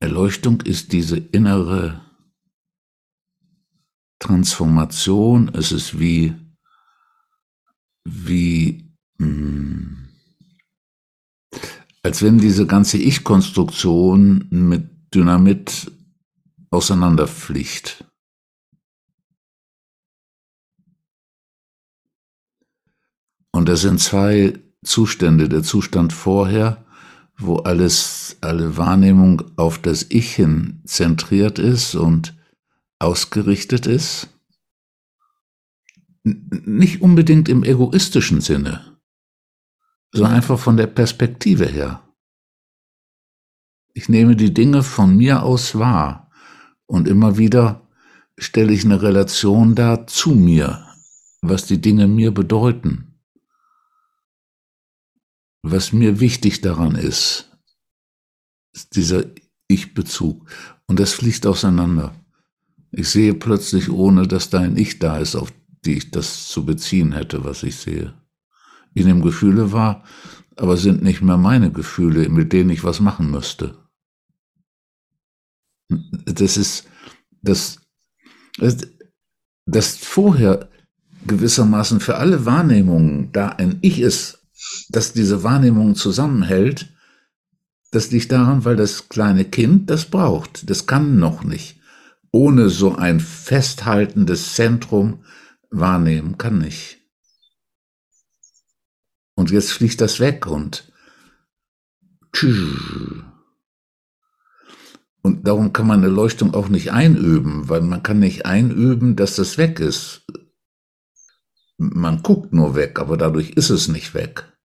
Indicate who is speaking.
Speaker 1: Erleuchtung ist diese innere Transformation. Es ist wie, wie, mh, hm, als wenn diese ganze Ich-Konstruktion mit Dynamit auseinanderfliegt. Und das sind zwei Zustände. Der Zustand vorher, wo alles, alle Wahrnehmung auf das Ich hin zentriert ist und ausgerichtet ist. Nicht unbedingt im egoistischen Sinne, sondern einfach von der Perspektive her. Ich nehme die Dinge von mir aus wahr und immer wieder stelle ich eine Relation dar zu mir, was die Dinge mir bedeuten, was mir wichtig daran ist, dieser Ich-Bezug. Und das fließt auseinander. Ich sehe plötzlich, ohne dass da ein Ich da ist, auf die ich das zu beziehen hätte, was ich sehe. Ich nehme Gefühle wahr, aber sind nicht mehr meine Gefühle, mit denen ich was machen müsste das ist, das, das vorher gewissermaßen für alle Wahrnehmungen da ein Ich ist, dass diese Wahrnehmung zusammenhält, das liegt daran, weil das kleine Kind das braucht. Das kann noch nicht. Ohne so ein festhaltendes Zentrum wahrnehmen kann nicht. Und jetzt fliegt das weg und und darum kann man eine Leuchtung auch nicht einüben, weil man kann nicht einüben, dass das weg ist. Man guckt nur weg, aber dadurch ist es nicht weg.